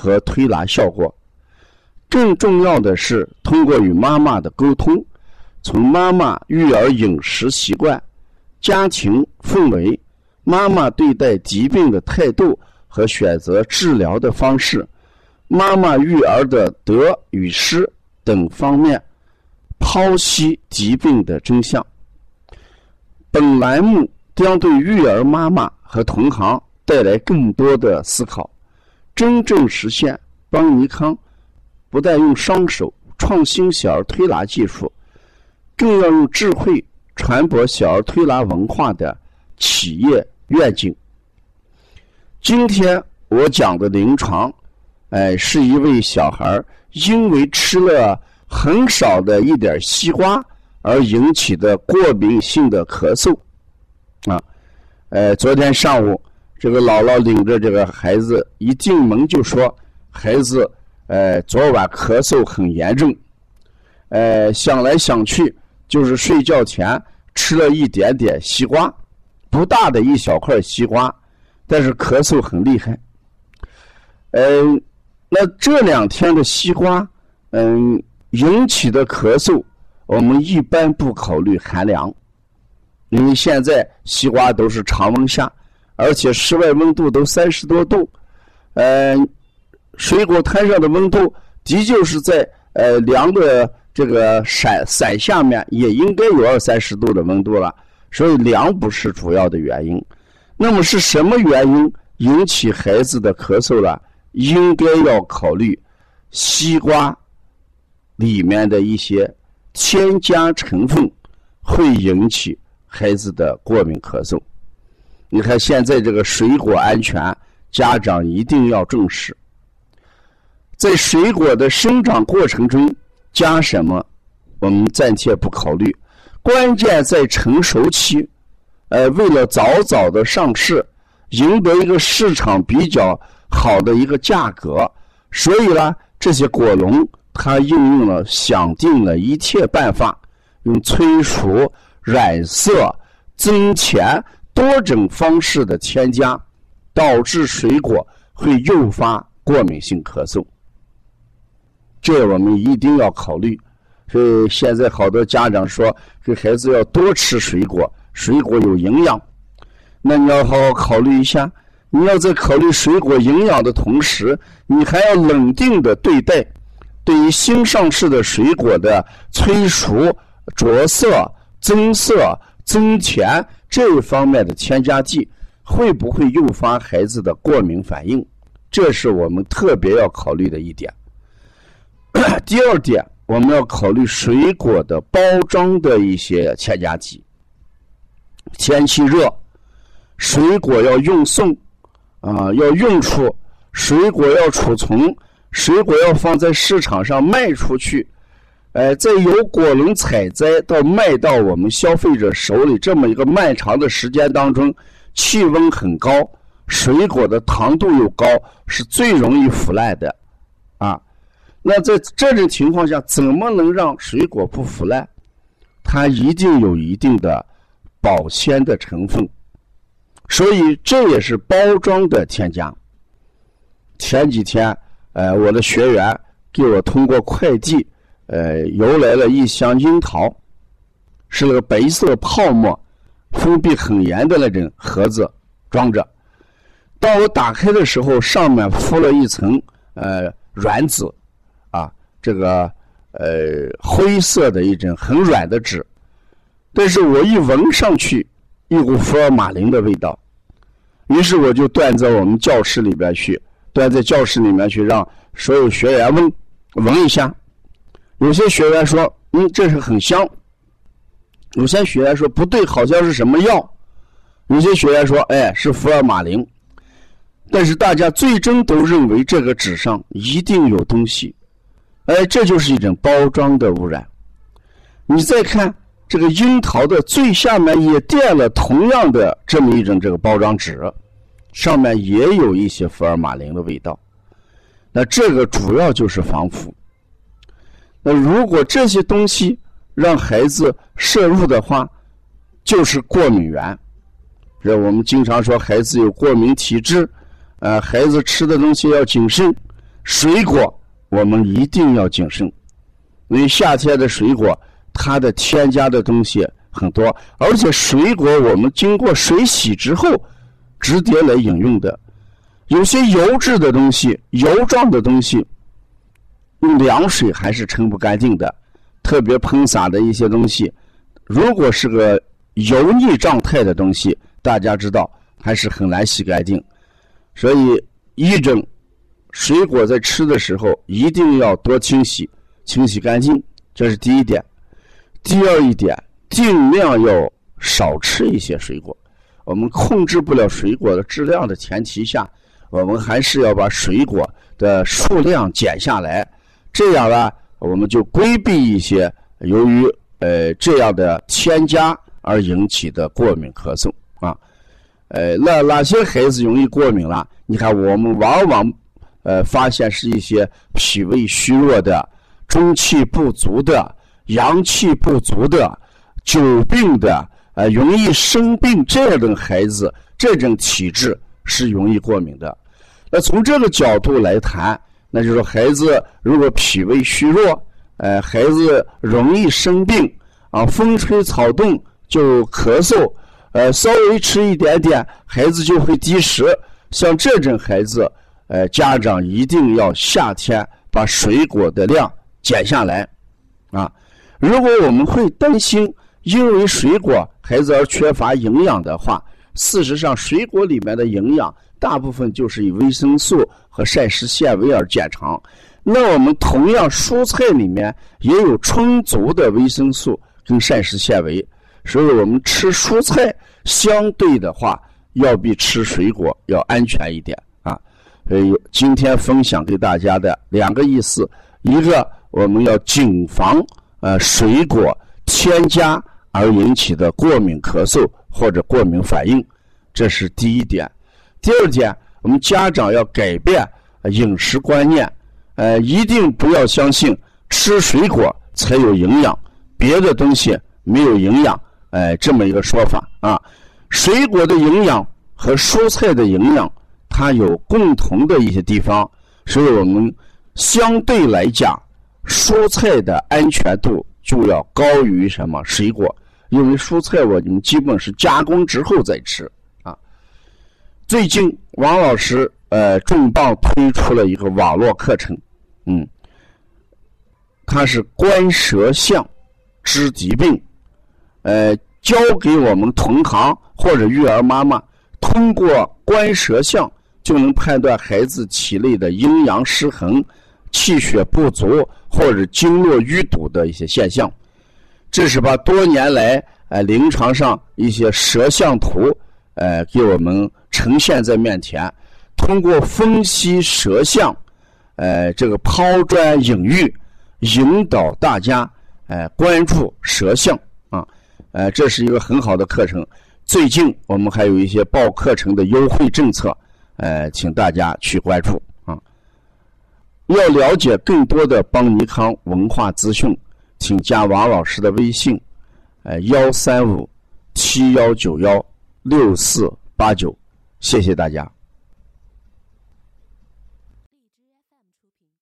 和推拿效果，更重要的是通过与妈妈的沟通，从妈妈育儿饮食习惯、家庭氛围、妈妈对待疾病的态度和选择治疗的方式、妈妈育儿的得与失等方面，剖析疾病的真相。本栏目将对育儿妈妈和同行带来更多的思考。真正实现邦尼康不但用双手创新小儿推拿技术，更要用智慧传播小儿推拿文化的企业愿景。今天我讲的临床，哎，是一位小孩因为吃了很少的一点西瓜而引起的过敏性的咳嗽啊，呃，昨天上午。这个姥姥领着这个孩子一进门就说：“孩子，呃，昨晚咳嗽很严重，呃，想来想去就是睡觉前吃了一点点西瓜，不大的一小块西瓜，但是咳嗽很厉害。嗯，那这两天的西瓜，嗯，引起的咳嗽，我们一般不考虑寒凉，因为现在西瓜都是常温下。”而且室外温度都三十多度，呃，水果摊上的温度的确是在呃凉的这个伞伞下面也应该有二三十度的温度了，所以凉不是主要的原因。那么是什么原因引起孩子的咳嗽了？应该要考虑西瓜里面的一些添加成分会引起孩子的过敏咳嗽。你看，现在这个水果安全，家长一定要重视。在水果的生长过程中加什么，我们暂且不考虑。关键在成熟期，呃，为了早早的上市，赢得一个市场比较好的一个价格，所以呢，这些果农他应用了想尽了一切办法，用催熟、染色、增甜。多种方式的添加，导致水果会诱发过敏性咳嗽，这我们一定要考虑。所以现在好多家长说，给孩子要多吃水果，水果有营养。那你要好好考虑一下，你要在考虑水果营养的同时，你还要冷静的对待对于新上市的水果的催熟、着色、增色、增甜。这一方面的添加剂会不会诱发孩子的过敏反应？这是我们特别要考虑的一点。第二点，我们要考虑水果的包装的一些添加剂。天气热，水果要运送啊，要运出，水果要储存，水果要放在市场上卖出去。哎，在由果农采摘到卖到我们消费者手里这么一个漫长的时间当中，气温很高，水果的糖度又高，是最容易腐烂的，啊，那在这种情况下，怎么能让水果不腐烂？它一定有一定的保鲜的成分，所以这也是包装的添加。前几天，呃，我的学员给我通过快递。呃，邮来了一箱樱桃，是那个白色泡沫、封闭很严的那种盒子装着。当我打开的时候，上面敷了一层呃软纸，啊，这个呃灰色的一种很软的纸。但是我一闻上去，一股福尔马林的味道。于是我就端在我们教室里边去，端在教室里面去，让所有学员们闻一下。有些学员说：“嗯，这是很香。”有些学员说：“不对，好像是什么药。”有些学员说：“哎，是福尔马林。”但是大家最终都认为这个纸上一定有东西，哎，这就是一种包装的污染。你再看这个樱桃的最下面也垫了同样的这么一种这个包装纸，上面也有一些福尔马林的味道。那这个主要就是防腐。那如果这些东西让孩子摄入的话，就是过敏源。这我们经常说孩子有过敏体质，呃，孩子吃的东西要谨慎。水果我们一定要谨慎，因为夏天的水果它的添加的东西很多，而且水果我们经过水洗之后直接来饮用的，有些油质的东西、油状的东西。用凉水还是冲不干净的，特别喷洒的一些东西，如果是个油腻状态的东西，大家知道还是很难洗干净。所以，一种水果在吃的时候一定要多清洗，清洗干净，这是第一点。第二一点，尽量要少吃一些水果。我们控制不了水果的质量的前提下，我们还是要把水果的数量减下来。这样呢，我们就规避一些由于呃这样的添加而引起的过敏咳嗽啊。呃，那哪些孩子容易过敏了？你看，我们往往呃发现是一些脾胃虚弱的、中气不足的、阳气不足的、久病的、呃容易生病这样的孩子，这种体质是容易过敏的。那从这个角度来谈。那就是，孩子如果脾胃虚弱，呃，孩子容易生病啊，风吹草动就咳嗽，呃，稍微吃一点点，孩子就会积食。像这种孩子，呃，家长一定要夏天把水果的量减下来，啊，如果我们会担心因为水果孩子而缺乏营养的话，事实上，水果里面的营养。大部分就是以维生素和膳食纤维而见长。那我们同样蔬菜里面也有充足的维生素跟膳食纤维，所以我们吃蔬菜相对的话要比吃水果要安全一点啊。所以今天分享给大家的两个意思：一个我们要谨防呃水果添加而引起的过敏咳嗽或者过敏反应，这是第一点。第二点，我们家长要改变饮食观念，呃，一定不要相信吃水果才有营养，别的东西没有营养，哎，这么一个说法啊。水果的营养和蔬菜的营养，它有共同的一些地方，所以我们相对来讲，蔬菜的安全度就要高于什么水果，因为蔬菜我们基本是加工之后再吃。最近，王老师呃重磅推出了一个网络课程，嗯，它是观舌象知疾病，呃，教给我们同行或者育儿妈妈，通过观舌象就能判断孩子体内的阴阳失衡、气血不足或者经络淤堵的一些现象。这是把多年来呃临床上一些舌象图。呃，给我们呈现在面前，通过分析舌象，呃，这个抛砖引玉，引导大家，呃，关注舌象啊，呃，这是一个很好的课程。最近我们还有一些报课程的优惠政策，呃，请大家去关注啊。要了解更多的邦尼康文化资讯，请加王老师的微信，呃，幺三五七幺九幺。六四八九，谢谢大家。